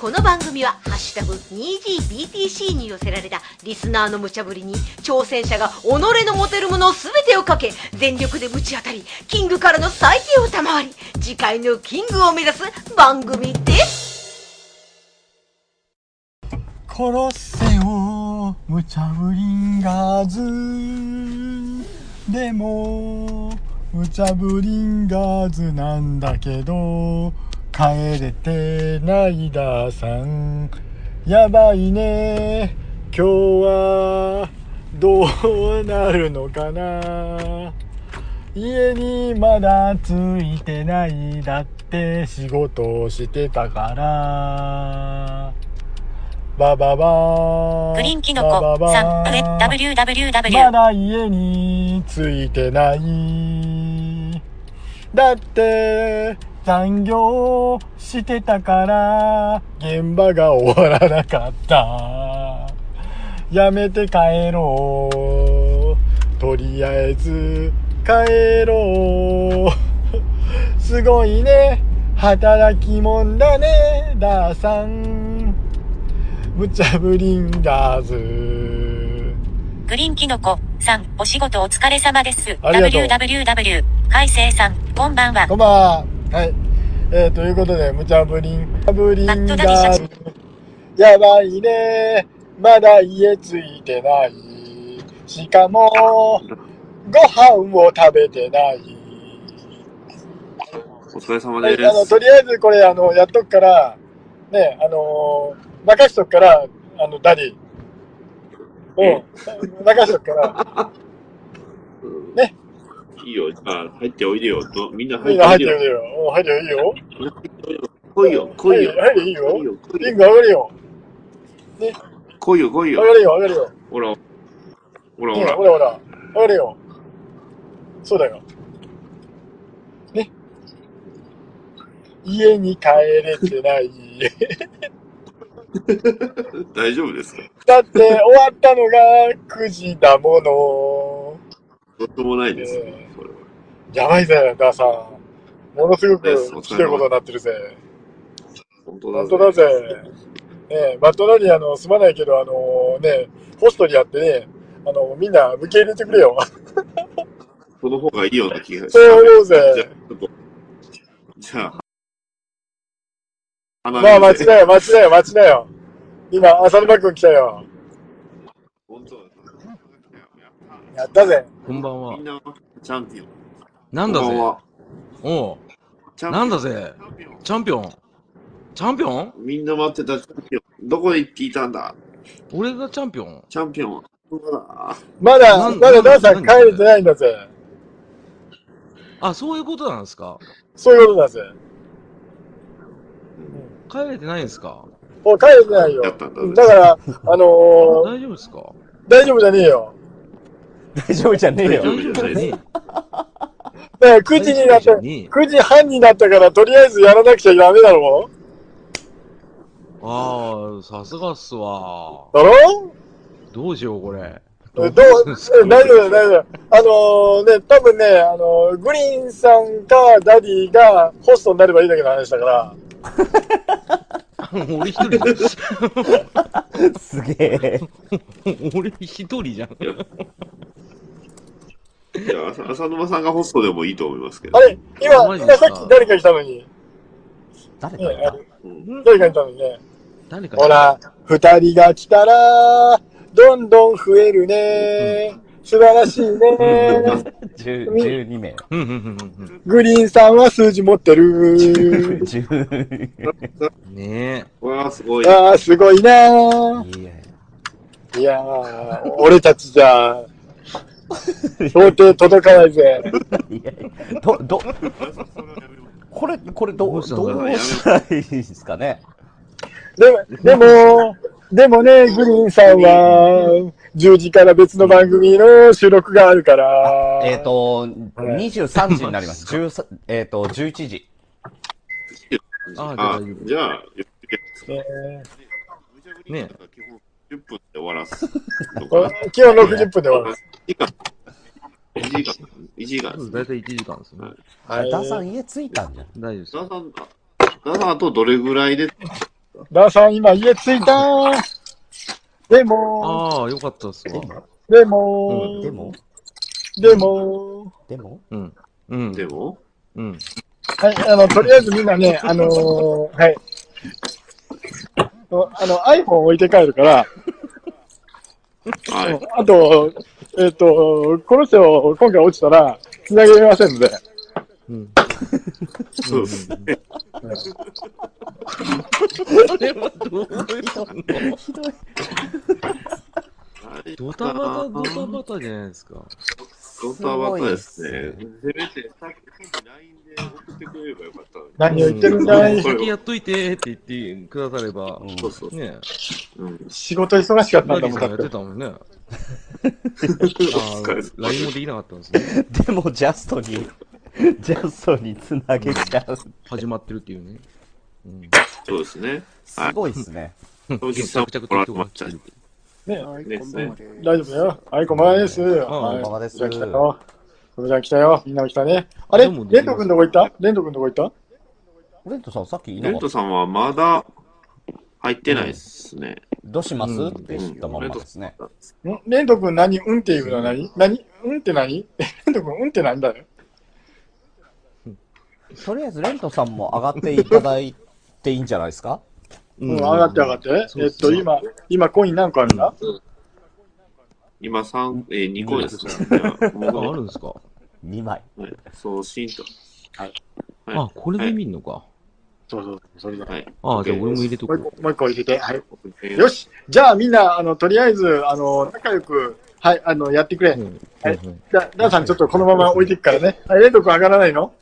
この番組は「ハッシュタグ #2GBTC」に寄せられたリスナーの無茶ぶりに挑戦者が己の持てるもの全てをかけ全力でぶち当たりキングからの最低を賜り次回のキングを目指す番組です。殺せよ無茶ぶりんガーズでも無茶ぶりんガーズなんだけど帰れてないださん。やばいね。今日はどうなるのかな。家にまだついてないだって。仕事をしてたから。バババー。グリーンキノコ。さん、www。まだ家についてない。だって残業してたから現場が終わらなかったやめて帰ろうとりあえず帰ろうすごいね働きもんだねダーさん無茶ぶりんガーズグリーンキノコさん、お仕事お疲れ様です。www。海星さん、こんばんはこ。んばんは。はい。えー、ということで、無茶ぶりん、無茶ぶりんがやばいね。まだ家ついてない。しかも、ご飯を食べてない。お疲れ様はい、であの、す。とりあえずこれ、あの、やっとくから、ね、あのー、任しとくから、あの、ダディ。うん。任しとくから、ね。いいよ。じゃあ、入っておいでよ。とみんな入っておいでよ。入ってるよ。うん入ってるよ。来いよ、来いよ。はい、はい、いいよ。来いよ、来いよリング上がるよ。来いよ、来いよ。上がるよ、上がるよ。ほら、ほら、うん、ほらほ。らほら。上がるよ。そうだよ。ね。家に帰れてない。大丈夫ですか？だって終わったのが9時だもの。どうともないですえ。それは。やばいぜ、ダーさん。ものすごくひどいことになってるぜ。本当だ本当だぜ。ねえ、マットナリアのすまないけど、あのね、ホストにやってね、あの、みんな受け入れてくれよ。その方がいいような気がしそう思うじゃあぜ。じゃあ、まあ、待ちなよ、待ちなよ、待ちなよ。今、浅沼くん来たよ。本当だやったぜ。こんばんはみん。な、チャンピオン。なんだぜおう、チャンピオンなんだぜ。チャンピオン。チャンピオンみんな待ってたチャンピオン。どこへ行っていたんだ？俺がチャンピオン？チャンピオン。まだ、まだダーさん帰れてないんだぜ。あ、そういうことなんですか？そういうことだぜ。帰れてないんですか？もう帰れてないよ。だから、あのー、大丈夫ですか？大丈夫じゃねえよ。大丈夫じゃねえよ。ねだから9時になった、大丈夫じゃねえ9時半になったから、とりあえずやらなくちゃダメだろああ、さすがっすわ。だろ？どうしよう、これ。えどう、え大丈夫大丈夫。あのー、ね、多分ね、あのー、グリーンさんかダディがホストになればいいだけの話だから。俺一人じすげえ。俺一人じゃん。いや、浅浅沼さんがホストでもいいと思いますけど。あれ今、今さっき誰か来たのに。ね誰かいた？うん誰か来たのにね。誰かほら、二人が来たら、どんどん増えるね。素晴らしいね。10 ?12 名。うんうんうんグリーンさんは数字持ってる。10うん。ねわあ、すごい。ああ、すごいな。いやいやー、俺たちじゃ、到底届かないぜ。いやいやど、ど、これ、これ、どう、どうしたらいいですかね？でも、でも、でもね、グリーンさんは、10時から別の番組の収録があるから。えっ、と、23時になります。13えっ、と、11時。ああじゃあじゃあ、ね10 分で終わらす。基本60分で終わる。1時間。1時間。1時間え。だいたい1時間ですね。はい。ダーさん家着いたんじゃん。大丈夫ですダ。ーさん、ダーさんあとどれぐらいで、かダーさん今家着いたでも、ああ、よかったっすわ。でも、うんでも？でも、でも？うん。うん。でも？うん。はい、あの、とりあえずみんなね、あのーはい。あの、iPhone 置いて帰るから、はい。あと、えっ、と、この人、今回落ちたら、繋げませんので、うん。そうですね。それはどういうのひどい。ドタバタドタバタじゃないですか。ドタバタですね。せめてさっき LINE で送ってくれればよかったのに。何を言ってるんだい、うん先やっといてって言ってくだされば、うんそうそう。ねうん。仕事忙しかったんだもん、やって。たもんね。LINE もできなかったんですね。でも、ジャストに、ジャストにつなげちゃう。始まってるっていうね。うん。そうですね。すごいっすね。当日さん着々もらとねる。ね、ですね。大丈夫だよ。はい、こんばんはです。はい、こんばんはですじ来たよ。それじゃあ来たよ。みんなも来たね。あれ？レント君どこ行った？レント君どこ行った？レントさんさっきいなかったレント。さんはまだ入ってないですね。どうします、うんって言ったままですね。んレント君何？うんっていうのは何？何？うんって何？レント君うんって何だよ。とりあえず、レントさんも上がっていただいていいんじゃないですか？うん、上がって上がって。そうえっと、今、今コイン何個あるんだ？今3、えー、2個ですね。あ、るんですか ?2 枚。う、はい、送信と。はいあ、これで見んのか。そうそう、それだ。はい。ああ、じゃあ俺も入れともうこ一個、もう一個入れて。はい。よよし。じゃあみんな、あの、とりあえず、あの、仲良く、はい、あの、やってくれ。う。うん。はいじゃあ、ダーさんちょっとこのまま置いていくからね。はい、レント君上がらないの？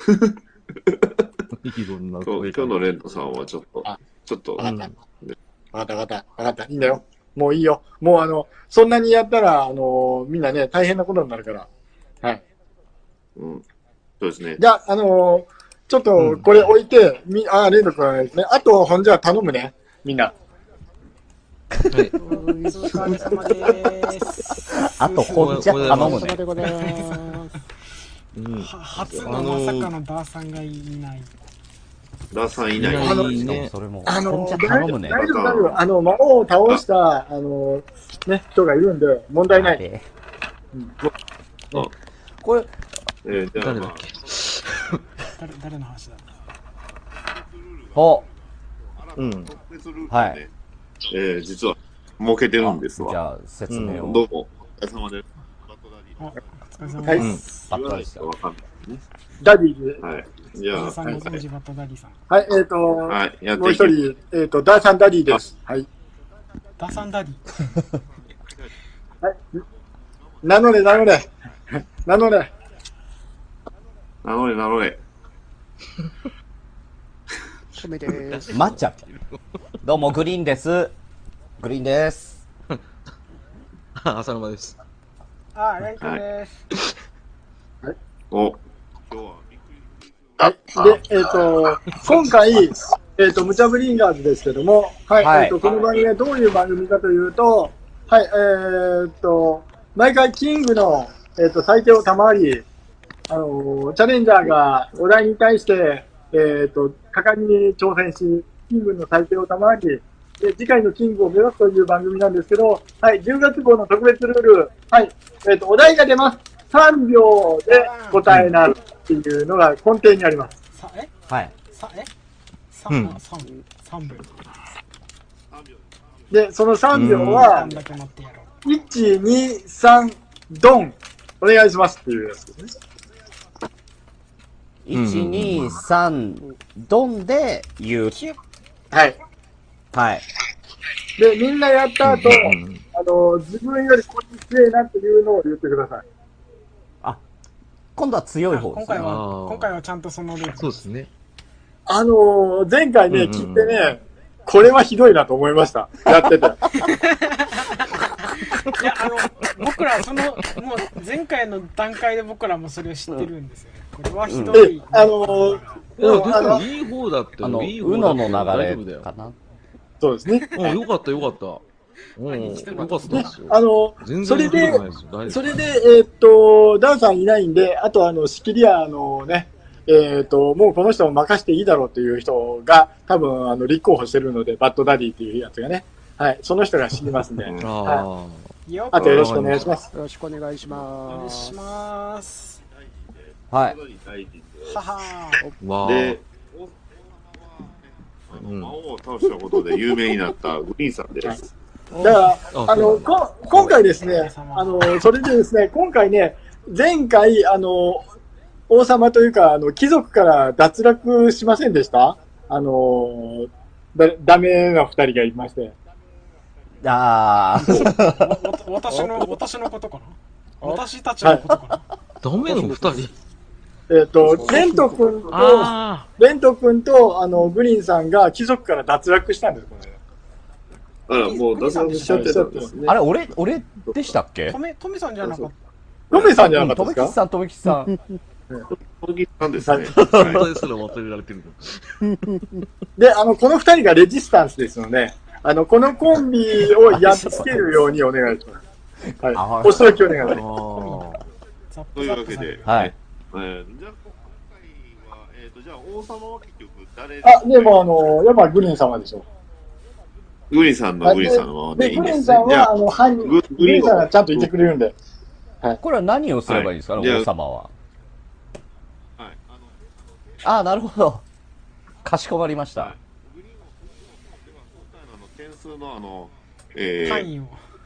いろんな今日今日のレントさんはちょっとあ、ちょっと、うんわかったわかった。わかった。いいんだよ。もういいよ。もうあの、そんなにやったら、あの、みんなね、大変なことになるから。はい。うん。そうですね。じゃあ、あのちょっと、これ置いて、み、あー、レント君ですね。あと、ほんじゃあ頼むね。みんな。はい。お疲れ様です。あと、ほんじゃ頼むね。うん。は初のまさかのダーさんがいない。ダーさんいない。いあのいいね。それも、あのね。大丈夫、大丈夫。あの、魔王を倒した、あのね、人がいるんで、問題ない。えうんあこれ、えー、誰だっけ？誰、誰の話だほうん。はいえー、実は、設けてるんですわ。じゃあ、説明を。どうも、お疲れ様です。バットダディお疲れ様はいです。バットダディ。ダディで。はい。じゃあ、さんごはい存知バットダディさん。はい、えっ、と、はい、やってもう。一人、えっ、と、ダーさんダディです。はい。ダーさんダディ。はい。名乗れ、名乗れ。名乗れ。名乗れ、名乗れ。米です。まっちゃん。どうも、グリーンです。グリーンです。あ、浅沼です。あ、レントです。お、今日ははい。で、えっ、と、今回、えっ、と、ムチャブリンガーズですけども、はい。はいえっ、と、この番組はどういう番組かというと、はい、えっ、と、毎回キングの、えっ、と、最低を賜り、あのチャレンジャーがお題に対して、えっ、と、果敢に挑戦し、キングの最低を賜り、で、次回のキングを目指すという番組なんですけど、はい、10月号の特別ルール、はい、えっ、と、お題が出ます。3秒で答えなるっていうのが根底にあります。さ、え？はい。さ、え？うん三、三、三秒。で、その3秒こはん、だけ待ってやろ1、2、3、ドンお願いしますっていうやつですね。1、2、3、ドンで言う。はい。はい。で、みんなやった後、うんあの、自分よりこっち強いなっていうのを言ってください。今度は強う。い方ですね。今回は今回はちゃんとそのルール。そうですね。あの前回ね、うんうんうん聞いてね、これはひどいなと思いました。やってて。いや、あの、僕ら、その、もう、前回の段階で僕らもそれを知ってるんですよね。これはひどいうんあのもいい方だったよ。あの、いい UNO 方だのったよ流れかな。そうですね。うん、よかったよかった。うん。あの全それで。それで、えーっと、ダンさんいないんで、あと、あの、仕切り屋のね、えっ、と、もうこの人も任していいだろうっていう人が、多分、あの、立候補してるので、バッドダディっていうやつがね。はい。その人が死にますんで。うんあとよろしくお願いします。よろしくお願いしお願いします。ます。はい。はは。で、あの魔王を倒したことで有名になったグリーンさんです。だから、ああの、こ今回ですね、あの、それでですね、今回ね、前回、あの、王様というか、あの、貴族から脱落しませんでした？あの、だ、ダメな二人がいまして。あー。わ わ私の、私のことかな？私たちのことかな？ダメの？二人？えっ、と、レント君と、あレント君と、あの、グリーンさんが貴族から脱落したんです、これ。あら、もう脱落しちゃってたんですね。あれ、俺、俺でしたっけ？トメ、トメさんじゃなかっロメさんじゃうんなかったですか？とめきちさん、とめきちさん。このギさんですね。あ。はい本当ですら忘れられてる。で、あの、この二人がレジスタンスですので、あの、このコンビをやっつけるようにお願いします。あはい。お仕置きお願いします。というわけで、はい。えーじゃあ、今回は、えっ、と、じゃあ、王様は結局誰あ、でもあの、やっぱグリーン様でしょ。グリーンさんのグリさんはね、で、いいですね。じゃさんは、ああ、の、犯人、ググリさんがちゃんといてくれるんで。これは何をすればいいですか？ね、王様は。はい、あの、ああ、なるほど。かしこまりました。グリーンを、では、今回のあの、点数のあの、え単位を。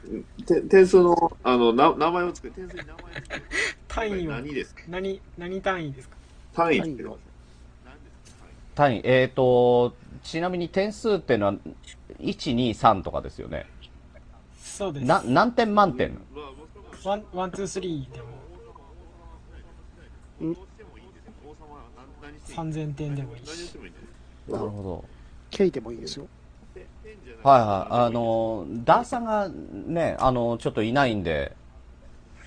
ー、て点数の、あの、な名前をつけ、点数に名前をつける。単位を。何ですか？何、何単位ですか？単位つけてください。何ですか単位、えっ、と、ちなみに点数っていうのは、1、2、3とかですよね。そうです。な、何点満点？ワン、ワン、ツー、スリーでもどうしてもいいですよ。王様は何何していい3000点でもいいし。なるほど。ケイでもいいですよ。はいはい。あの、ダーさんがね、あの、ちょっといないんで、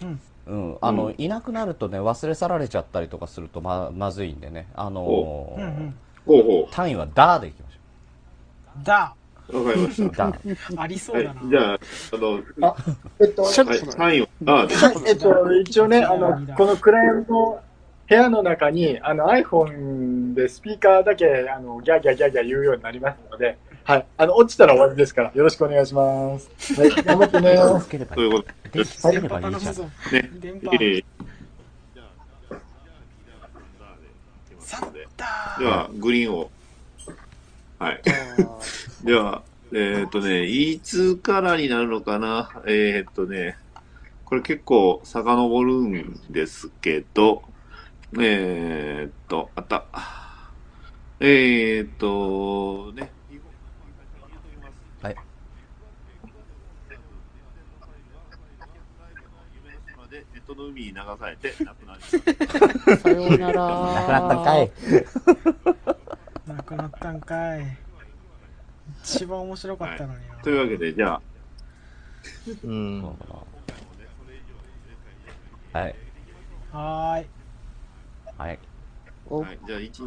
うん。うん、あの、いなくなるとね、忘れ去られちゃったりとかするとま、まずいんでね。あのうんうん。ほうほ単位はダーでいきましだ、う。わかりましう。ダー。ありそはうだな。い、じゃあ、あの、あえっと、はい、単位を、ああ、ではいえっと、一応ね、あの、この暗闇の部屋の中に、あの、iPhone でスピーカーだけ、あの、ギャーギャーギャーギャー言うようになりますので、はい。あの、落ちたら終わりですから、よろしくお願いします。はい、頑張ってね。つければということできつければいいじゃん。ね、波。えー、サッタでは、グリーンを。はい。では、えーっとね、いつからになるのかな？えーっとね、これ結構遡るんですけど、えーっと、あった。えーっと、ね、はい。ネットの海に流されて亡くなりました。さようなら。なくなったんかい。なくなったんかい。一番面白かったのにな。というわけで、じゃあ、うん。はい。はーい。はい。おはい、じゃあ一、え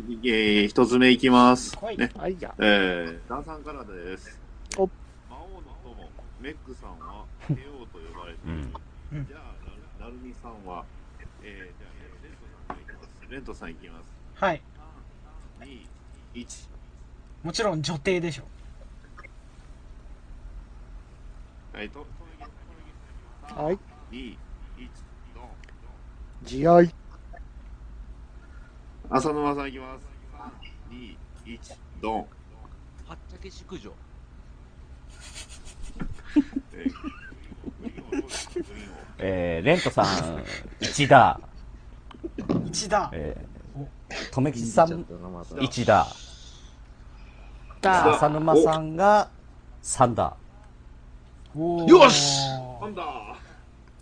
ー、一つ目いきます。来いね。はいや。えー、ダンさんからです。お魔王の友、メックさんは、帝王と呼ばれている。うんじゃあ、ナルナルミさんは、えー、じゃあ、レントさんいきます。はい。レントさんいきます。2、1。もちろん女帝でしょ。はい、と、はい。2、1、ドン。慈愛。浅沼さんいきます。3、2、1、ドン。はっちゃけ淑女。えー、グリーンをどうですか？グリーンを。えー、レントさん、1だ。一だ。えー、とめきちさん、1だ。だ。浅沼さんが3だ。よしなんだ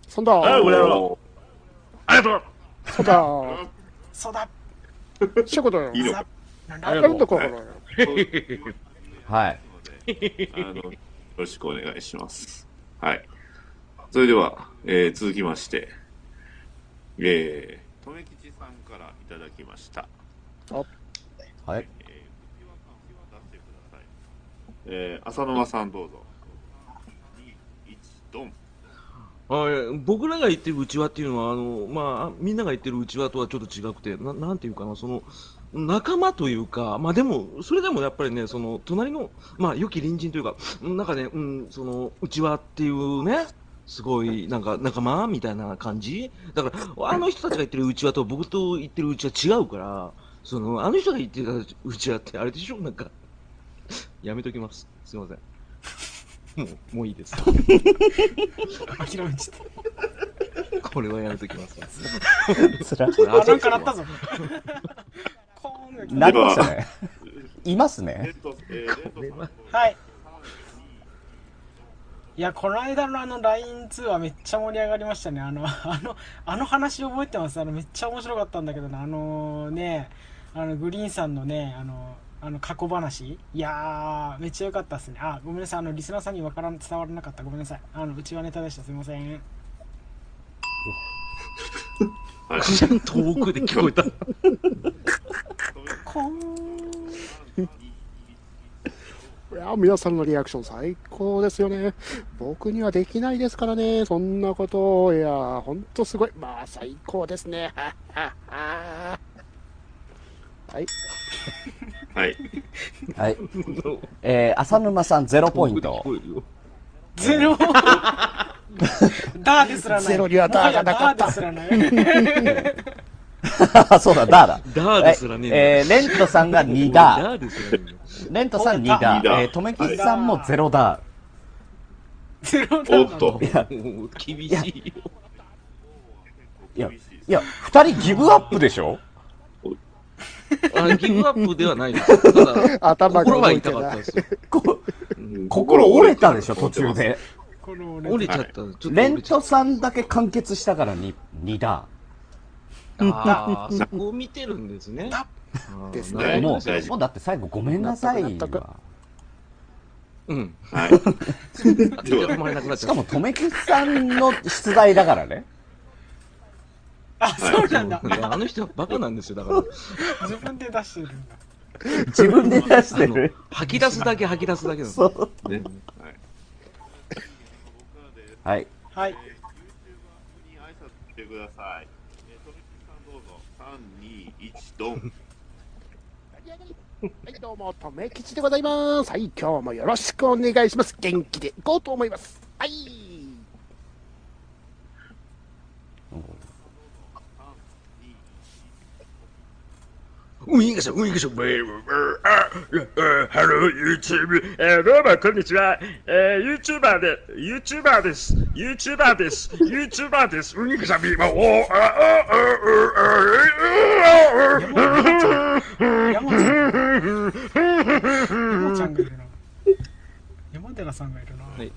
そんだ。はいこれはおーありがとうそうだ。そうだ。そういうことよ。いいの？さなんだやるところ。はい。あの、よろしくお願いします。はい。それでは、えー続きまして、えー、とめきちさんからいただきました。はい。えー。えー、浅沼さんどうぞ。2、1、ドン。はい僕らが言ってるうちわっていうのは、あの、まあ、みんなが言ってるうちわとはちょっと違くて、ななんていうかな、その、仲間というか、まあでも、それでもやっぱりね、その、隣の、まあ、良き隣人というか、なんかね、うん、その、うちわっていうね、すごい、なんか、仲間みたいな感じ？だから、あの人たちが言ってるうちわと僕と言ってるうちわ違うから、その、あの人が言ってたうちわってあれでしょ？なんか、やめときます。すいません。もう、もういいです。諦めちゃっこれはやめときます。つら。あ、なんかなったぞ。なりましたね。いますレねはい。いや、この間のあの LINE 通話めっちゃ盛り上がりましたね。あの、あの、あの話覚えてます？あの、めっちゃ面白かったんだけどな。あのね、あの、グリーンさんのね、あの、あの、過去話いやー、めっちゃ良かったっすね。あ、ごめんなさい。あの、リスナーさんにわからん、伝わらなかった。ごめんなさい。あの、うちはネタでした。すいません。はい。遠くで聞こえた。コーン。いや、皆さんのリアクション最高ですよね。僕にはできないですからね。そんなこと。いや、ほんとすごい。まあ、最高ですね。はっはっははい。はい。はい。えー、浅沼さんゼロポイントゼロ？ダーですらない。ゼロにはダーがなかった。そうだ、ダーだ。ダーですらねええー、レントさんが2ダー。ダーですらねレントさん2ダー。えー、とめきちさんも0ダゼロダおっと。もう厳しいよ。ー。いや、いや、2人ギブアップでしょ？あギブアップではないです。ただ、頭が痛かったですよ。こうん心折れたでしょ、途中で。この俺折れちゃった。ちょっとレントさんだけ完結したから 2, 2ダた。ああ、そこを見てるんですね。ですねー。もう、もうだって最後ごめんなさい。うん。はい。しかも、とめきちさんの出題だからね。あ、そうなんだ。あの人はバカなんですよ、だから。自分で出してるんだ。自分で出してる。吐き出すだけ吐き出すだけなんですそう。ね。はい。はい。に挨拶してください。えー、とめきさんどうぞ。3、2、1、ドン。はい、どうも、とめきちでございます。はい、今日もよろしくお願いします。元気でいこうと思います。はい。ウイングション、ウイングション、ブーブーブーあハロー YouTube、えー、どうもこんにちは、えー、YouTuber で、YouTuber です、YouTuber です、YouTuber です、ウニクシャビー、おー、あ、あ、あ、山ちゃん。山ちゃんがいるな。山寺さんがいるな。はい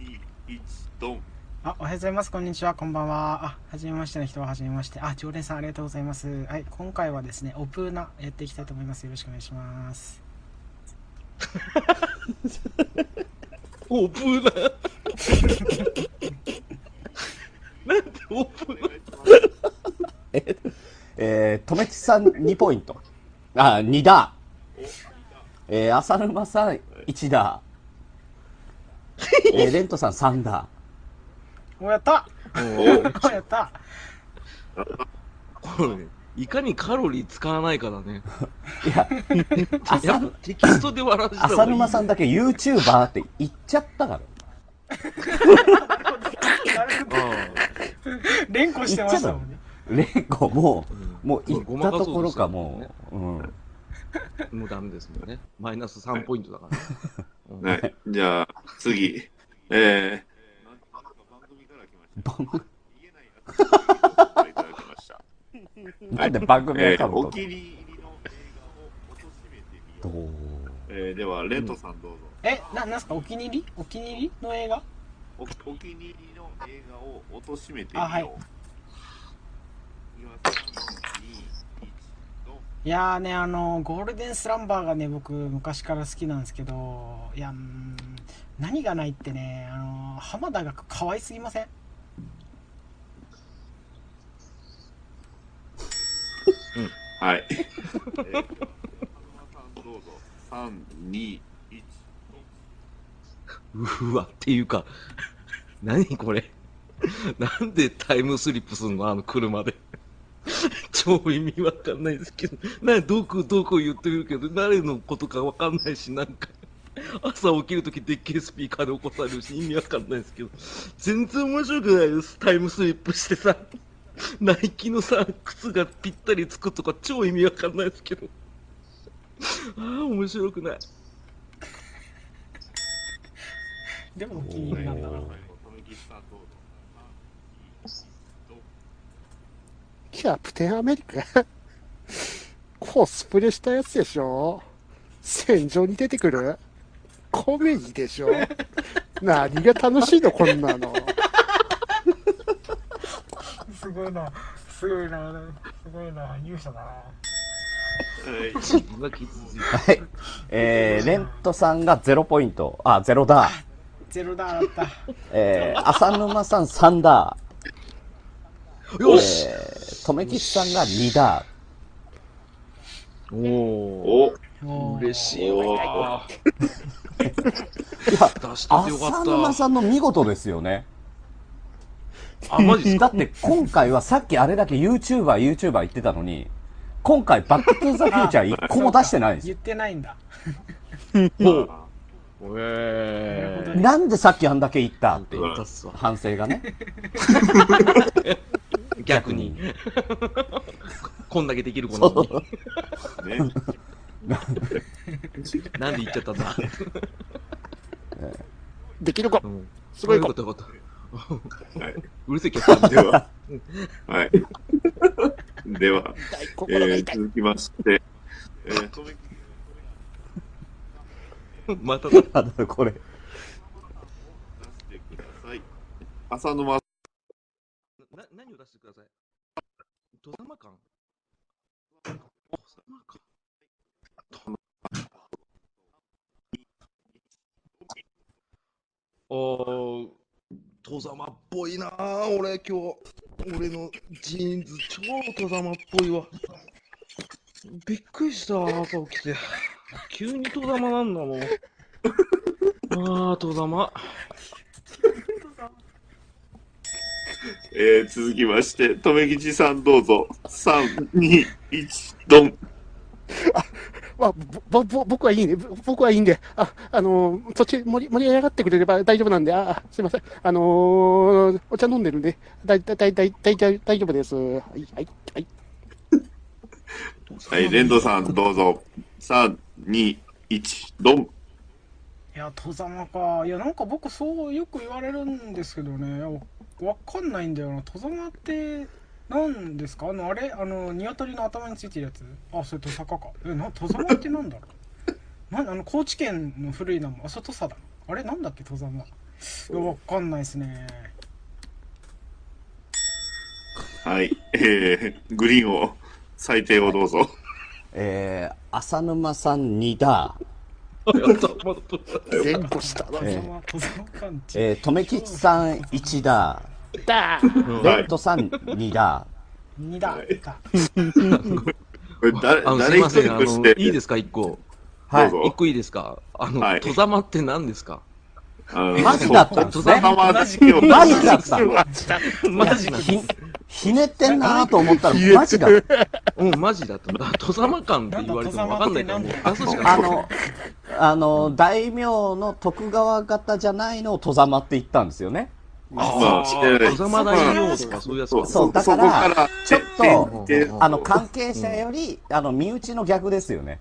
3、2、1、ドン。あ、おはようございます。こんにちは。こんばんは。あ、はじめましての人ははじめまして。あ、常連さんありがとうございます。はい、今回はですね、オプーナやっていきたいと思います。よろしくお願いします。オープンだ。なんでオープンえ、えー、とめきさん2ポイント。あ、2ダー。えー、浅沼さん1ダー。えー、レントさん3ダお、やったおお、やったこれね、いかにカロリー使わないかだね。ー。いや、やっぱテキストで笑わせた方がいい。浅沼さんだけ YouTuber って言っちゃったから。連呼してましたもんね。レンコもうう、もう言ったところかもう、うん。あ、もうダメですもんね。マイナス3ポイントだからはい。じゃあ、次。えー、組から来ました。番組言えなんで番組えー、お気に入りの映画を貶めてみどよう？うえー、では、レントさんどうぞ。え、な、なんすか？お気に入り？お気に入りの映画？おお気に入りの映画を貶めてみよう。あはいいきます。3、2、1、ドン。いやーね、あの、ゴールデンスランバーがね、僕、昔から好きなんですけど、いや、何がないってね、あの、浜田が可愛すぎません？はい。えー、風間さんどうぞ。3、2、1、うわ、っていうか、何これ？なんでタイムスリップすんの？あの車で。超意味わかんないですけど、な、どこどこ言ってるけど、誰のことかわかんないし、なんか、朝起きるときでっけえスピーカーで起こされるし、意味わかんないですけど、全然面白くないです。タイムスリップしてさ、ナイキのさ、靴がぴったりつくとか超意味わかんないですけど。ああ、面白くない。でもお気に入りなんだな。キャプテンアメリカコスプレしたやつでしょ？戦場に出てくる？コメディでしょ？何が楽しいのこんなの？すごいな。すごいな。すごいな。勇者だな。はい。えー、レントさんが0ポイント。あ、0だ。ゼロだーだった。えー、浅沼さん3だ。よし、えー、とめきちさんが2だ。おおお嬉しいわ。いや、浅った。沼さんの見事ですよね。あ、マジですか？だって今回はさっきあれだけ YouTuber、YouTuber 言ってたのに、今回バックトゥーザフューチャー1個も出してないんですよ。言ってないんだ。えー。なんでさっきあんだけ言った？っていう。反省がね。逆に。こんだけできる子なのに。ね。なんで言っちゃったんだ？できる子うんすごい子よかったよかった。はい。うるせえキャプテンでは、はい。では、大えー。続きまして、えー、とめまただ。だこれ。出してください。浅沼な、何を出してください？戸様感戸様感あー、戸様俺今日。俺のジーンズ超戸様っぽいわ。びっくりした、朝起きて。急に戸様なんだもん。あー、戸様。えー、続きまして、とめきちさんどうぞ。3、2、1、ドン。あぼぼ僕はいいね。ぼ僕はいいんで、あ、あのー、そっち盛り盛り上がってくれれば大丈夫なんで、あ、すいません。あのー、お茶飲んでるんで、だいだいだいだい大丈大丈夫です。はい、はい、はい。はい、レンドさんどうぞ。3、2、1、ドン。いや、戸様か。いや、なんか僕そうよく言われるんですけどね。わわかんないんだよな。戸様って、何ですか？あの、あれ？あの、鶏の頭についてるやつ？あ、それ戸坂か。え、な、戸様ってなんだろう？な、あの、高知県の古い名前。あ、それ土佐だ。あれ？なんだっけ、戸様。いや、わかんないですね。はい、えー、グリーンを、最低をどうぞ。えー、浅沼さん2だ。やった、まだ戸様。前後した。えー、とめきちさん1だ。だレントさん2だ。2だ。だこれ誰、あの、すい誰一ません、あの、いいですか、一個。はいどう。ぞ一個いいですか？あの、はい戸様って何ですか？あのマジだったんですね。戸様だけをマジだった。マジなんひ、ひねってんなーと思ったら、マジだ。うん、マジだった。だから戸様感って言われてもわかんないから、もう出すしかない。あの、あの、大名の徳川方じゃないのを戸様って言ったんですよね。まあ、とかそういうやつか。そうだからちょっとあの、関係者より、あの、身内の逆ですよね。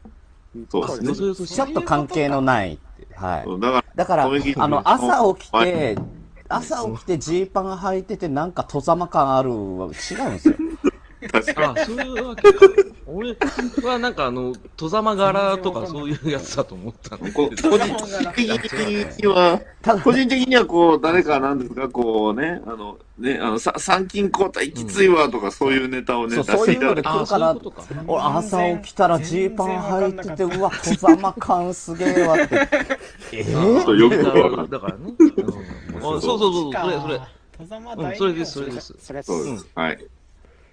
そうですね。ちょっと関係のない。はい。だから、あの、朝起きはて、朝起きてジーパン履いててなんか戸様感あるは違うんですよ。確かあ、そういうわけか。俺はなんかあの、戸様柄とかそういうやつだと思ったの。に、こ個人的には、個人的にはこう、誰かなんですか、こうね、あの、ね、あの、さ参勤交代きついわとか、そういうネタをね、そう出していただいて。そういうので来るかなあそういうことか俺朝起きたらジーパン履いてて、うわ、戸様感すげえわって。えちょっとよくわかんない。だからね。うんあそうそうそう、それ、それ。戸様うん、大名それです、それです。それはそうです。はい。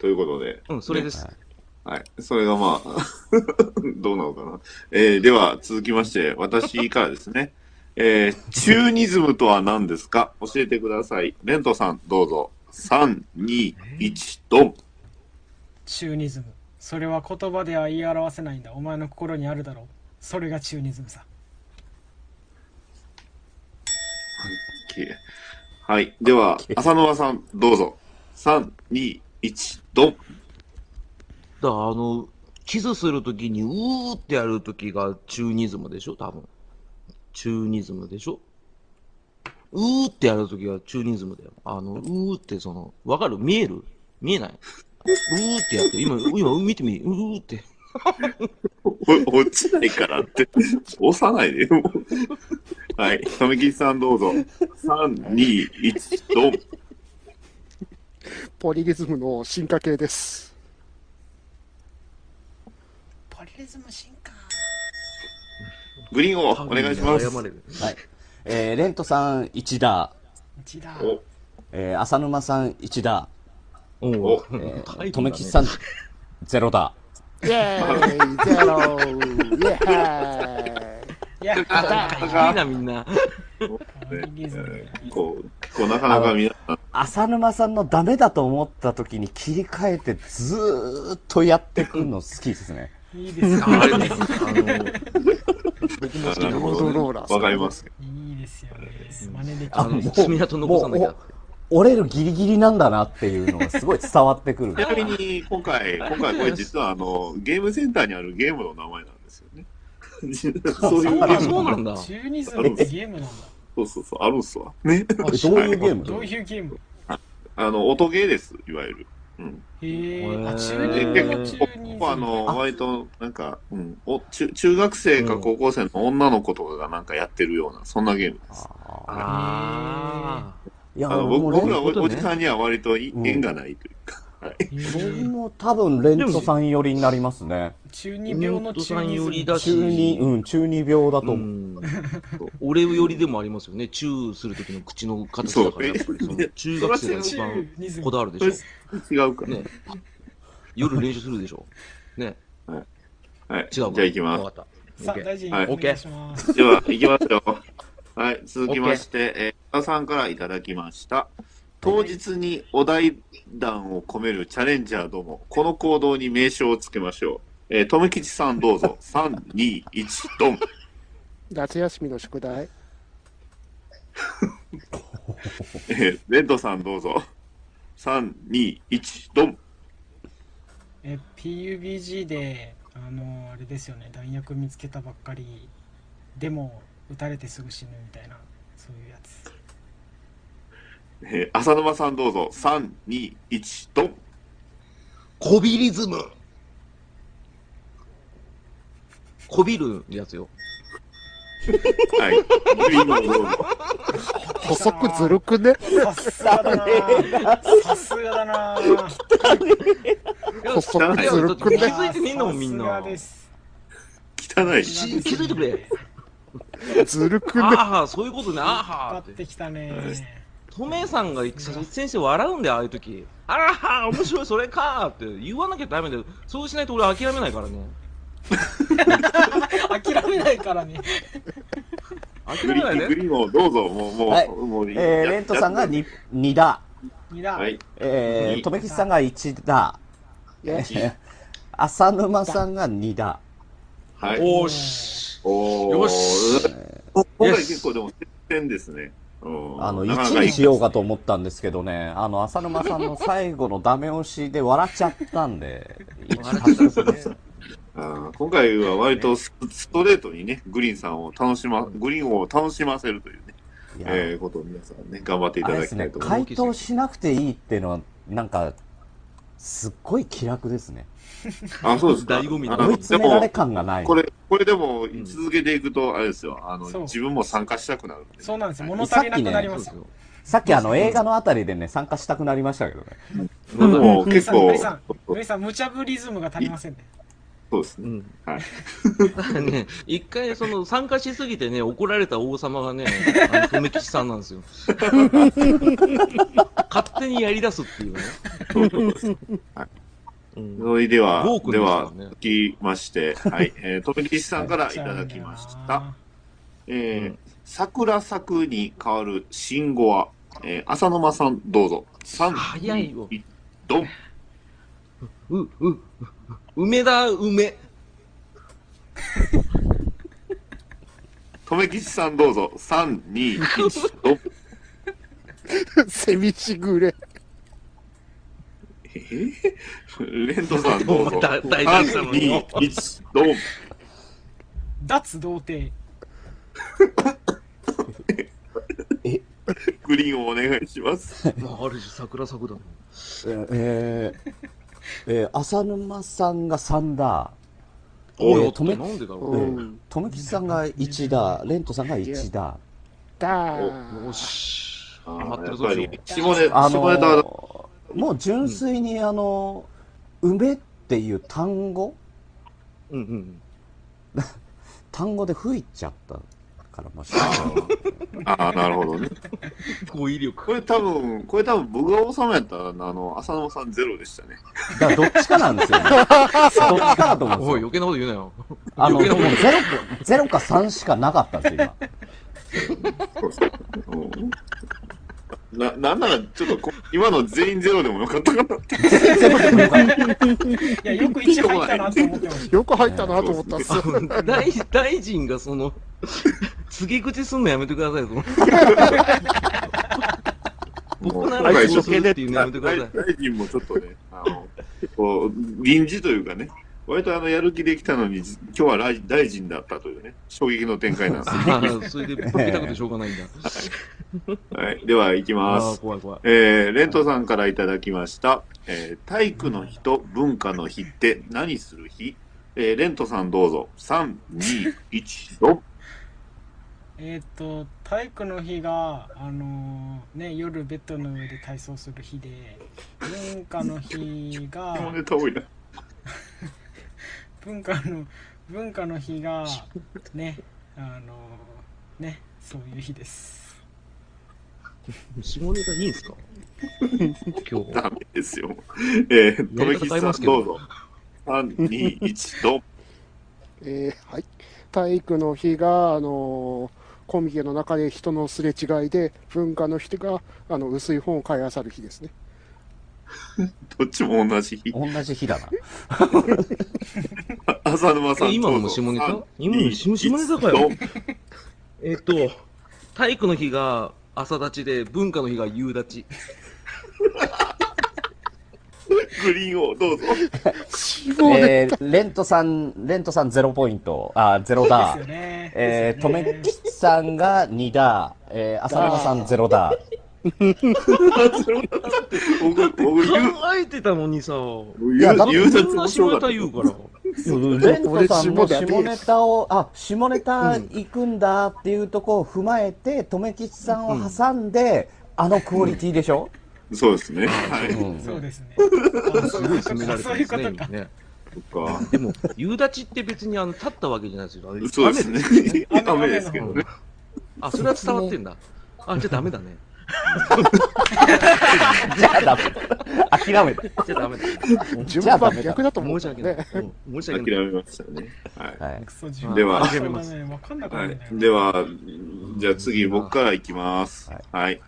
ということで、うん、それです。はい。それがまあ、どうなのかな。えー、では、続きまして、私からですね。えー、チューニズムとは何ですか？教えてください。レントさん、どうぞ。3、2、1、ドン。チューニズムそれは言葉では言い表せないんだお前の心にあるだろうそれがチューニズムさはい。では、浅沼さん、どうぞ。3、2、1、ドン。だからあの、キスするときに、うーってやるときがチューニズムでしょ？多分。チューニズムでしょ？うーってやるときがチューニズムだよ。あの、うーってその、わかる？見える？見えない？うーってやって、今、今、見てみ、うーって。お落ちないからって。押さないでよ。はい。富吉さんどうぞ。3、2、1、ドン。ポリリズムの進化系です。ポリリズム進化グリーンをお願いします。はい。えー、レントさん1打。一だお、えー、浅沼さん1打。おおうえー、とめきちさん0打。イェーイ ゼロイェーイいやいいな、みんな。ポリリズムこう、こうなかなか皆さん、浅沼さんのダメだと思った時に切り替えてずーっとやってくるの好きですね。いいですよあれね、あの、僕も好きなロードローラーね。わかります。いいですよね真似できあの、爪痕残さなきゃって。折れるギリギリなんだなっていうのがすごい伝わってくる。ちなみに、今回、今回これ実はあの、ゲームセンターにあるゲームの名前なんですよね。そういうゲあ、ーム。そうなんだ。チューニズムってゲームなんだそうそうそう、あるんすわ。ね。え どういうゲーム？どういうゲーム？あの、音ゲーです、いわゆる。うん。へえあチュでーニズムのチ結構、あムの、割と、なんか、うん、お中、中学生か高校生の女の子とかがなんかやってるような、そんなゲームです。あいや、僕らおじさんには割と縁がないというか。僕も多分レントさん寄りになりますね。中二病の中二レントさん寄りだし中二、うん、中二病だと思う。ん。俺よりでもありますよね。チューするときの口の形だから、やっぱりその、中学生が一番こだわるでし違うかょ。ね。夜練習するでしょ。ね。はい。違うか。じゃあ行きます。わかった。さあ大臣はいお願いしますでは、行きますよ。はい、続きまして、えー、田さんからいただきました。当日にお題談を込めるチャレンジャーども、この行動に名称をつけましょう。えー、とめきちさんどうぞ。3、2、1、ドン。夏休みの宿題。えー、レッドさんどうぞ。3、2、1、ドン。え PUBG であのあれですよね弾薬見つけたばっかりでも撃たれてすぐ死ぬみたいなそういうやつえー、浅沼さんどうぞ。3、2、1、ドン。こびリズム。こびるやつよ。はい。グリーンもどうぞ。補足ずるくね？さすがだなさすがだな補足いやずるくね気づいてみんなもんみんなさすがです汚い気づいてくれ。ずるくね？ああ、そういうことね。ああ張っ。てきたねトメさんが先生笑うんだよ、ああいう時。あらは面白い、それかーって言わなきゃダメだよ。そうしないと俺諦めないからね。諦めないからね諦めないグリーン、グね。リーンもどうぞ。もう、もう、はいもういいえー、レントさんが 2, 2打。にだ、はい。えー、二とめきちさんが1打。えー浅沼さんが2打。はい。おーし。おーよし。今回結構でも接戦ですね。うん。あの、なかなか1にしようかと思ったんですけどね、あの、浅沼さんの最後のダメ押しで笑っちゃったんで、今回は割とスストレートにね、グリーンさんを楽しま、グリーンを楽しませるというね、えー、ことを皆さんね、頑張っていただきたいと思います。回答しなくていいっていうのは、なんか、すっごい気楽ですね。あ、そうですか。醍醐味追い詰められ感がない。これ、これでも続けていくと、あれですよ、あの自分も参加したくなるんで。そうなんですよ物足りなくなりますよ、さっきあの映画のあたりでね、参加したくなりましたけどね。も結構グリさんグリさん無茶ぶりズムが足りませんねそうですね。うん。はい。ね、一回その参加しすぎてね、怒られた王様がね、あの、富吉さんなんですよ。勝手にやり出すっていうね。うんそれではウォー、クでですからはね、続きまして、はい、えー、富吉さんからいただきました。えーうん桜咲くに変わる信号は、えー浅沼さんどうぞ。3、早いよ2、ドン。う、う、梅田梅。とめきちさんどうぞ。3、2、1、ドン。セミしぐれ。えー、レントさんどうぞ。だ大3、丈夫なのよ2、1、ドン。脱童貞。グリーンをお願いします。まあ、ある種桜咲くだね。えー、えー、浅沼さんが3だ。おい、えーとめなんでだろうう。ん。とめきちさんが1だ。レントさんが1だ。だよー。し。あ待っぱり、下ネあ下ネタもう純粋にあの、梅っていう単語？うんうん。単語で吹いちゃったからもしれない。ああ、なるほどね。語彙力。これ多分、これ多分僕が収めたあの、浅野さんゼロでしたね。だからどっちかなんですよね。どっちかだと思うんですよ。おい、余計なこと言うなよ。あの、もうゼロか、ゼロか3しかなかったんですよ、そうそううんな、なんなら、ちょっとこ、今の全員ゼロでもよかったかなっ。いや、よく1入ったなと思ってました。よく入ったなと思ったんですよ。大大臣がその、告げ口すんのやめてください、その。僕ならそうするっていうのやめてください。大臣もちょっとね、あの、結構、臨時というかね、割とあの、やる気できたのに、今日は大大臣だったというね、衝撃の展開なんです ああ、それでぶっけたくてしょうがないんだ。よ。はい。では、行きああ、ます。怖い怖い。えー、レントさんからいただきました。えー、体育の日と文化の日って何する日？えー、レントさんどうぞ。3、2、1、ドン。えーっと、体育の日が、あのーね、夜ベッドの上で体操する日で、文化の日が、下ネタ多いな。文化の、文化の日が、ね、あのーね、そういう日です。下ネタいいんすか？今日。ダメですよ。えー、とめきちさんどうぞ。3、2、1、ドン。えーはい。体育の日が、あのーコミケの中で人のすれ違いで、文化の日が、あの、薄い本を買い漁る日ですね。どっちも同じ日。同じ日だな。浅沼さんえ今のも下ネタ？3今のも下下ネタかよえっと、体育の日が朝立ちで、文化の日が夕立ち。グリーンをどうぞ。えー、レントさん、レントさん0ポイント。あ、ゼロだですよ。ね。えー、とめきちさんが2だ。えー、浅沼さん0だ。考えてたのにさ、言や言うな下ネタた言うから。レントさんの下ネタを、あ、下ネタ行くんだっていうとこを踏まえて、とめきちさんを挟んで、あのクオリティでしょ？そうですね。はい。うんそうですね。すごい責められてますね。今ね。そっか。でも、夕立ちって別にあの、立ったわけじゃないですよ。あれそうですね雨ですよ。雨雨ですけどね。あ、それは伝わってんだ。あ、じゃあダメだね。じゃあダメ。諦めた。じゃあダメだ。順番逆だと思う申し訳ない申し諦訳ない。めましたね。はい。はい。クソ自分ではそうだね。わかんなくなはい。では、じゃあ次僕からいきます。はい。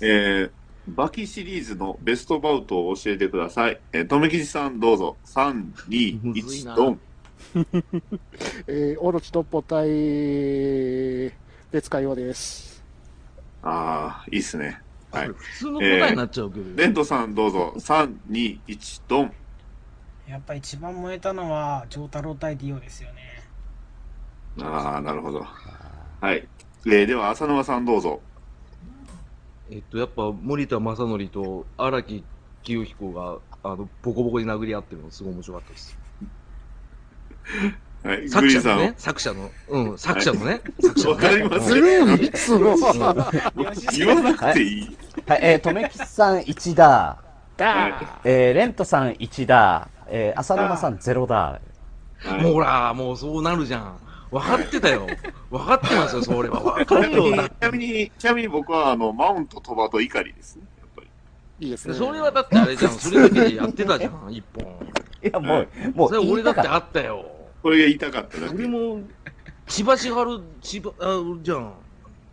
えー、バキシリーズのベストバウトを教えてください。えー、とめきちさんどうぞ。3、2、1、むずいなドン。えー、オロチトッポ対、別海洋です。ああ、いいっすね。はい。普通の答えになっちゃうけど。レントさんどうぞ。3、2、1、ドン。やっぱ一番燃えたのは、丈太郎対ディオですよね。ああ、なるほど。はい。えー、では、浅沼さんどうぞ。えっと、やっぱ森田正則と荒木清彦が、あの、ボコボコに殴り合ってるのすごい面白かったです。はい。グ作。者のね、作者の、うん、作者のね、作者のわかりね。ますずるいいつも。言わなくていい。はい、えー、とめきちさん1だ。だえー、レントさん1だ。えー、浅沼さん0だ。はいもうほら、もうそうなるじゃん。分かってたよ。分かってますよ、それは。分かるよ。だちなみに、ちなみに僕は、あの、マウント、鳥羽と怒りですね。やっぱり。いいですね。それはだってあれじゃん。それだけでやってたじゃん、一本。いや、もう、もうそれ俺だってあったよ。これが言いたかっただけ。俺も、千葉千春、千葉、あ、じゃん。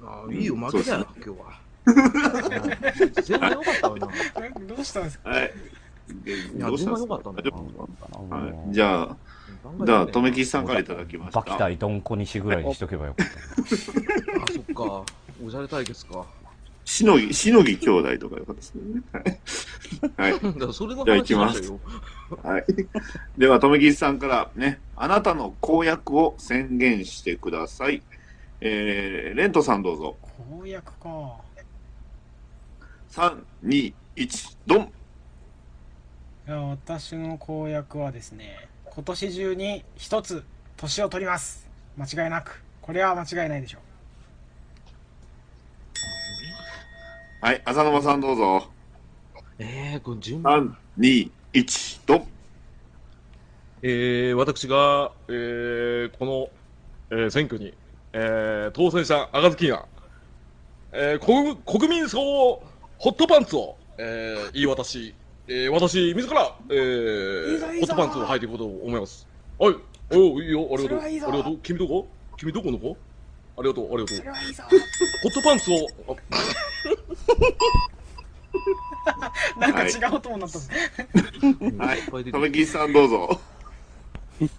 あ、いいよ、負けだよ、今日は。全然良かったわな。えどうしたんですか？はい。でいや、どうしたんですか？全然良かったんだ大丈よ。夫はい。じゃあ、じゃあ、とめきちさんからいただきました。バキ対ドンコ西ぐらいにしとけばよかった。あ、そっか。おしゃれ対決か。しのぎ、しのぎ兄弟とかよかったですね。はい。はい。それのじゃあ行きます。はい。では、とめきちさんからね、あなたの公約を宣言してください。えー、レントさんどうぞ。公約か。3、2、1、ドンいや私の公約はですね今年中に一つ年を取ります間違いなくこれは間違いないでしょはい、浅沼さんどうぞ。えー、この順番。3、2、1、ドンえー、私が、えー、この、えー、選挙に、えー、当選した暁が、えー、国国民総ホットパンツを、えー、言い渡し、えー、私、自ら、えー、いいぞいホットパンツを履いていこうと思います。はい、おういいよ、ありがとう。ありがとう。君どこ？君どこの子？ありがとう、ありがとうホットパンツを、あ なんか違う音になったぞはい、とめきちさんどうぞ。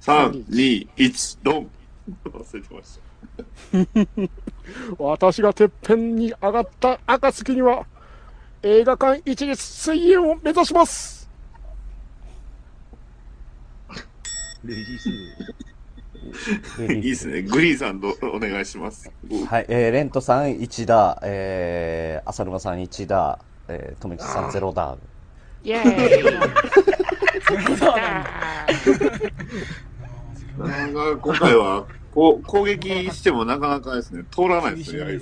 3、2、1、ドン忘れてました。私がてっぺんに上がった暁には、映画館一律水泳を目指しますレディース。いいですね。グリーンさんどお願いします。はい、えー、レントさん1打、えー、浅沼さん1打、えー、とめきちさん0打。イェーイなかなか今回は、こう攻撃してもなかなかですね、通らないですね、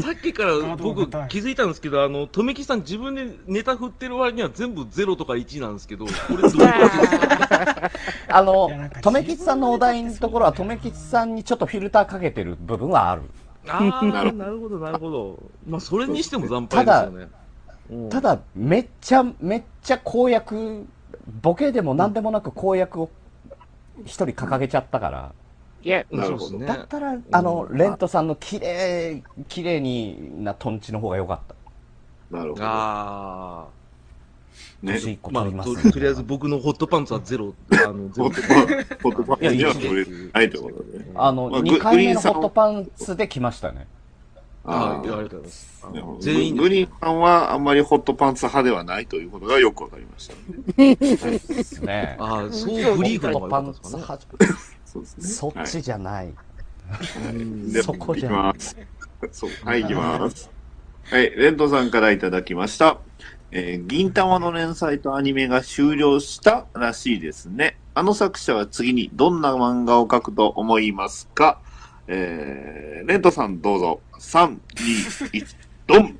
さっきから僕気づいたんですけど、あの、とめきさん自分でネタ振ってる割には全部0とか1なんですけど、これどういうことですか？あのとめきちさんのお題のところは、とめきちさんにちょっとフィルターかけてる部分はある。ああ、なるなるほど、なるほど。まあ、それにしても惨敗ですよね。うんただ、めっちゃ、めっちゃ公約、ボケでも何でもなく公約を一人掲げちゃったから、イェイうんなるほどね。だったら、あの、レントさんの綺麗、綺麗になトンチの方が良かった。なるほど。あ年ね。まあ、ととりあえず僕のホットパンツはゼロ、あの、ゼ ロホットパン、ホットパンいやには取れないということで。あの、まあグ2回目のホットパンツで来ましたね。はい、あありがとうございます。全員グリーンさんはあんまりホットパンツ派ではないということがよくわかりました。ですね。ああ、そうブリーフのホットパン。ツ派、そうですね。そっちじゃない。はい。でそこじゃいきます。そう。はい、いきます。はい、レントさんからいただきました。えー銀玉の連載とアニメが終了したらしいですね。あの作者は次にどんな漫画を描くと思いますか？えー、レントさんどうぞ。3、2、1、ドン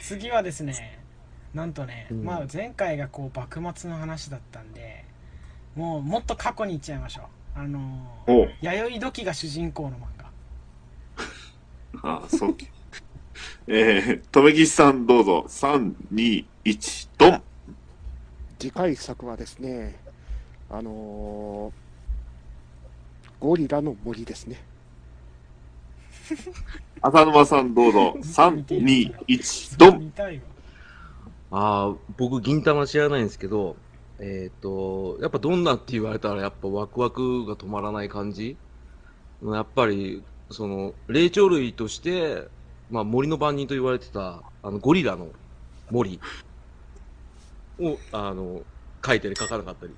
次はですねなんとね、うんまあ前回がこう幕末の話だったんでもうもっと過去に行っちゃいましょうあのー弥生土器が主人公の漫画 ああ、そう。えー、とめきしさんどうぞ。3、2、1、ドン次回作はですね、あのーゴリラの森ですね。浅沼さんどうぞ。3、2、1、ドンああ、僕、銀玉知らないんですけど、えっ、と、やっぱどんなって言われたら、やっぱワクワクが止まらない感じやっぱり、その、霊長類として、まあ森の番人と言われてた、あの、ゴリラの森を、あの、書いたり書かなかったり。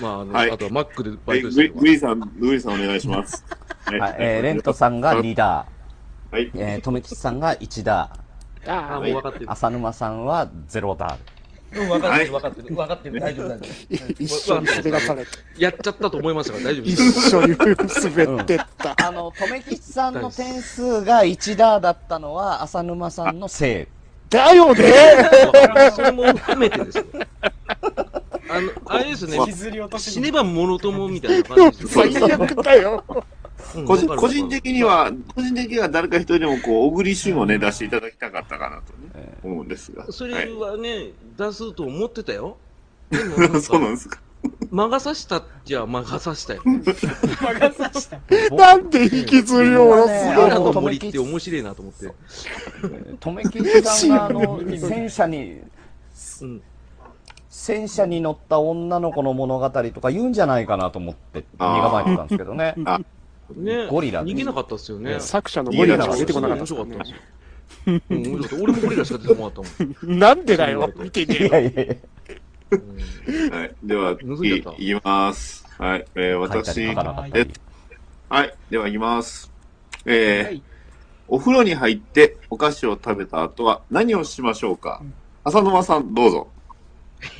まあ、あの、はいあとはマックでバイトしてるグリーンさん、グリーンさんお願いします。ははい、えー、レントさんが2打、はい。えー、とめきちさんが1打、ああ、もう分かってる。浅沼さんは0打。うん、分かってる、分かってる。分かってる。大丈夫、大丈夫。一緒に滑らされて、やっちゃったと思いましたから大丈夫です。一緒に滑ってった。あの、とめきちさんの点数が1打だったのは、浅沼さんのせい。だよねそれも含めてですよ。あの、あれですよね。削り落とし死ねばもろともみたいな感じですよ最悪だよ。うん個人個人的には、個人的には誰か一人でもこう、小栗旬をね、出していただきたかったかなとね、思うんですが。そはいれはね、出すと思ってたよ。そうなんですか。魔が差したっちゃ魔が差したよ。魔が差した。なんで引きずり下ろす俺らのの森って面白いなと思って。とめきちさんがあの、戦車に、うん。戦車に乗った女の子の物語とか言うんじゃないかなと思って、身構えてたんですけどね。ねゴリラ逃げなかったっすよね。作者のゴリラが出てこなかったったんですよ。うん、面白かった。俺もゴリラしか出てこなかったもん。なんでだよ見てねえよいやいやいや。はい。では、次、盗んじゃったいきます。はい。えー、私えり。はい。では、いきます。えーはいお風呂に入ってお菓子を食べた後は何をしましょうか？浅沼さん、どうぞ。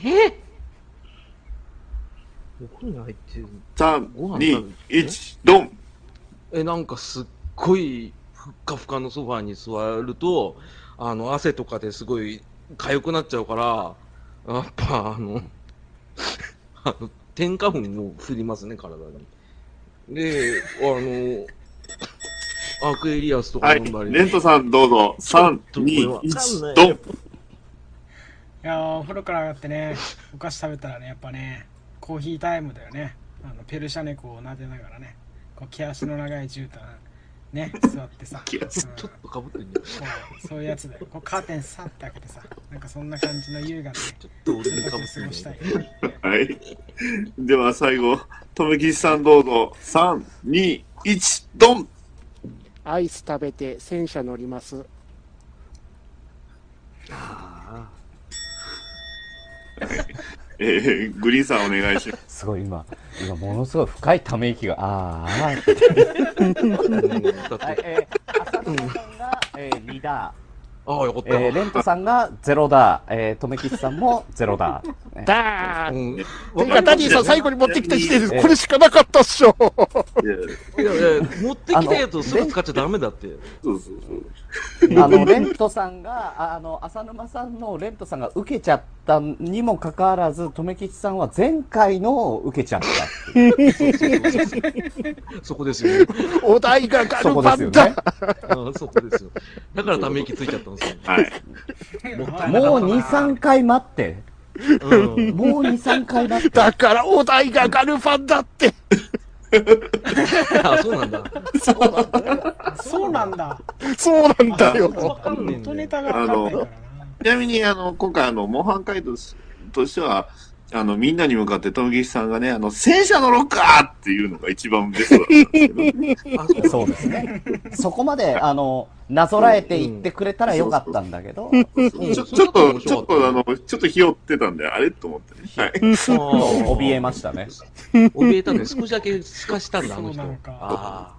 え？お風呂に入ってる3、ご飯食2、べ1、ドンえ、なんかすっごいふっかふかのソファーに座ると、あの、汗とかですごい痒くなっちゃうから、やっぱあの、あの、添加粉を振りますね、体に。で、あの、アクエリアスとかはい。飲んだり。レントさん、どうぞ。3、とこれ2わかんない1、ドンいやーお風呂から上がってねお菓子食べたらねやっぱねコーヒータイムだよねあのペルシャ猫を撫でながらねこう毛足の長い絨毯ね 座ってさ、毛足うん。ちょっとかぶってんね。そうそういうやつだよ。こうカーテンさって開けてさ。なんかそんな感じの優雅でちょっと俺にかぶって過ごしたい。はい。では、最後、とめきちさん、どうぞ。3、2、1、ドン。アイス食べて戦車乗りますえー、グリーンさん、お願いします。すごい今、今ものすごい深いため息が、ああ、うんだって、はいえー、浅沼さんが、えー、2だ。ああ、よかった。えー、レントさんが0だ。えー、とめきちさんも0だ。ねだーうん。てか、ダディさん最後に持ってきた時点でえこれしかなかったっしょ。いやいや、持ってきたやつをすぐ使っちゃダメだって。そうそうそう。あの、レントさんが、ああの、浅沼さんのレントさんが受けちゃったにもかかわらず、とめきちさんは前回のを受けちゃった。そこですよね。お題がガそルパンだ。。うんそこですよ。だからため息ついちゃったんですよ。はい。もうかったな2、3回待って。うん。もう2、3回待って。だからお題がガルパンだって。あ、そうなんだ。そうなんだそうなんだわよ。かんねえんだよ。元ネタが分かんないからなちなみに、あの、今回、あの、模範解答としては、あの、みんなに向かって、とめきちさんがね、あの、戦車乗ろうかっていうのが一番ベストだったんですけど、あ、そうですね。そこまで、あの、なぞらえて言ってくれたらよかったんだけど、うんちょちょっと、ちょっと、あの、ちょっとひよってたんで、あれ？と思ってね。はい。怯えましたね。怯えたね。少しだけすかしたんだ、あの人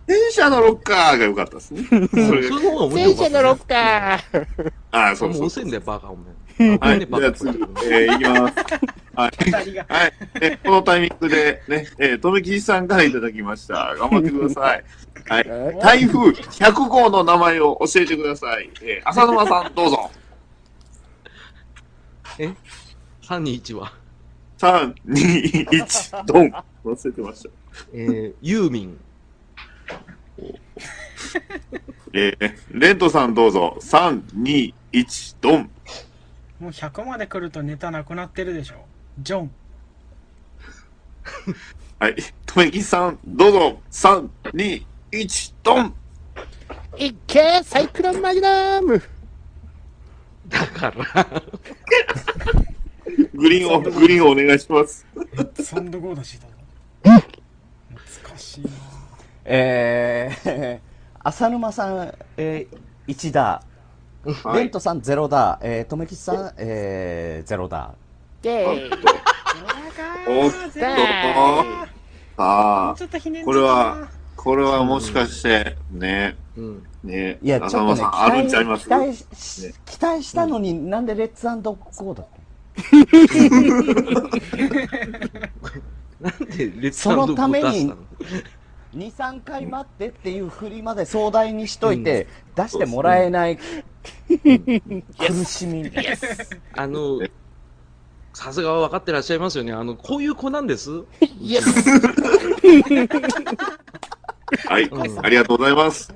戦車乗ろうかが良かったですね。あ。それがその。ロッカー。ああ、そうそうそう。遅いんだよ、バカ、お前。はい。ねじゃあ次、えー、いきます。はい。はい。えこのタイミングで、ね、えー、とめきちさんからいただきました。頑張ってください。はい。台風100号の名前を教えてください。えー、浅沼さん、どうぞ。え ?321 は？3、2、1、ドン。忘れてました。えー、ユーミン。えー、レントさんどうぞ。3、2、1、ドン。もう100まで来るとネタなくなってるでしょジョン はい。とめきちさん、どうぞ。3、2、1、ドン。いっけサイクロンマグナム。だから、グリーンを、グリーンをお願いします。サンドゴードシーだぞ懐かしいなえー、浅沼さん、えー、1だ。はい。レントさん0だ。えー、とめきちさん、えー、0だ。でおっと。さあち、ょっとひねんこれは、これはもしかして、ね、うん。ね、いや、ちょっとね、あるんちゃいます？期待しね。期待したのになんでレッツゴーだった？なんで、レッツそのために出したの？2、3回待ってっていう振りまで壮大にしといて、出してもらえない苦しみ。あの、さすが分かってらっしゃいますよね。あの、こういう子なんです。イエス。はい、うんありがとうございます。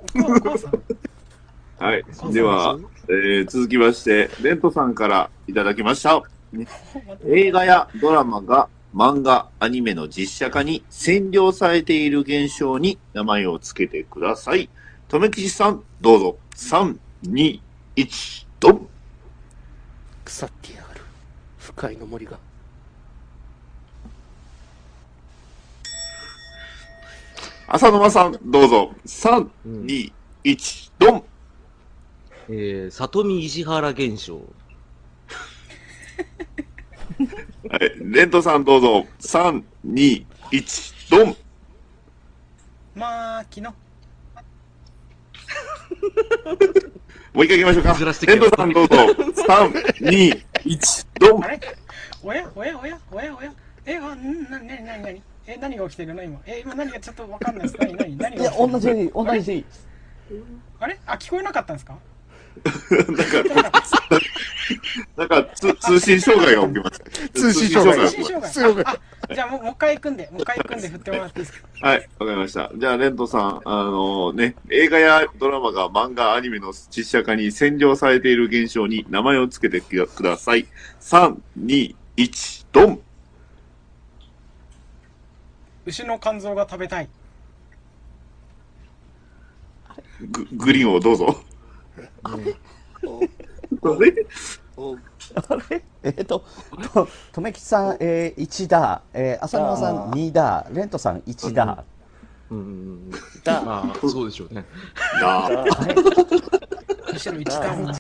はい。では、えー、続きまして、レントさんからいただきました。ね、映画やドラマが漫画、アニメの実写化に占領されている現象に名前を付けてください。とめきちさん、どうぞ。3、2、1、ドン腐ってやがる。不快の森が。浅沼さん、どうぞ。3、2、1、ドンえー、里見石原現象。はい。レントさん、どうぞ。3、2、1、ドン。まあ、昨日。もう一回行きましょうか。ずらしてレントさん、どうぞ。3、2、1、ドン。あれ？おや？おや？おや？おや？おや？え、あ、ん？な、なになになに？え、何が起きてるの？今。え、今何がちょっとわかんないです。何何？何いや、が起きてる同じでいい、同じでいい。あれ？あ、聞こえなかったんですか？なんか、つ 通信障害が起きました。通信障害通信新障害。じゃあもう、もう一回行くんで、もう一回行くんで振ってもらっていいですか？はい、わかりました。じゃあ、レントさん、あのね、映画やドラマが漫画、アニメの実写化に占領されている現象に名前を付けてください。3、2、1、ドン牛の肝臓が食べたい。ググリーンをどうぞ。あれ？あれ？えっと、と、とめきちさん、えー、1だ、えー、浅沼さん2だ、レントさん1だ。うんうんうん。だ。まあ、そうでしょうね。なあむしろ一段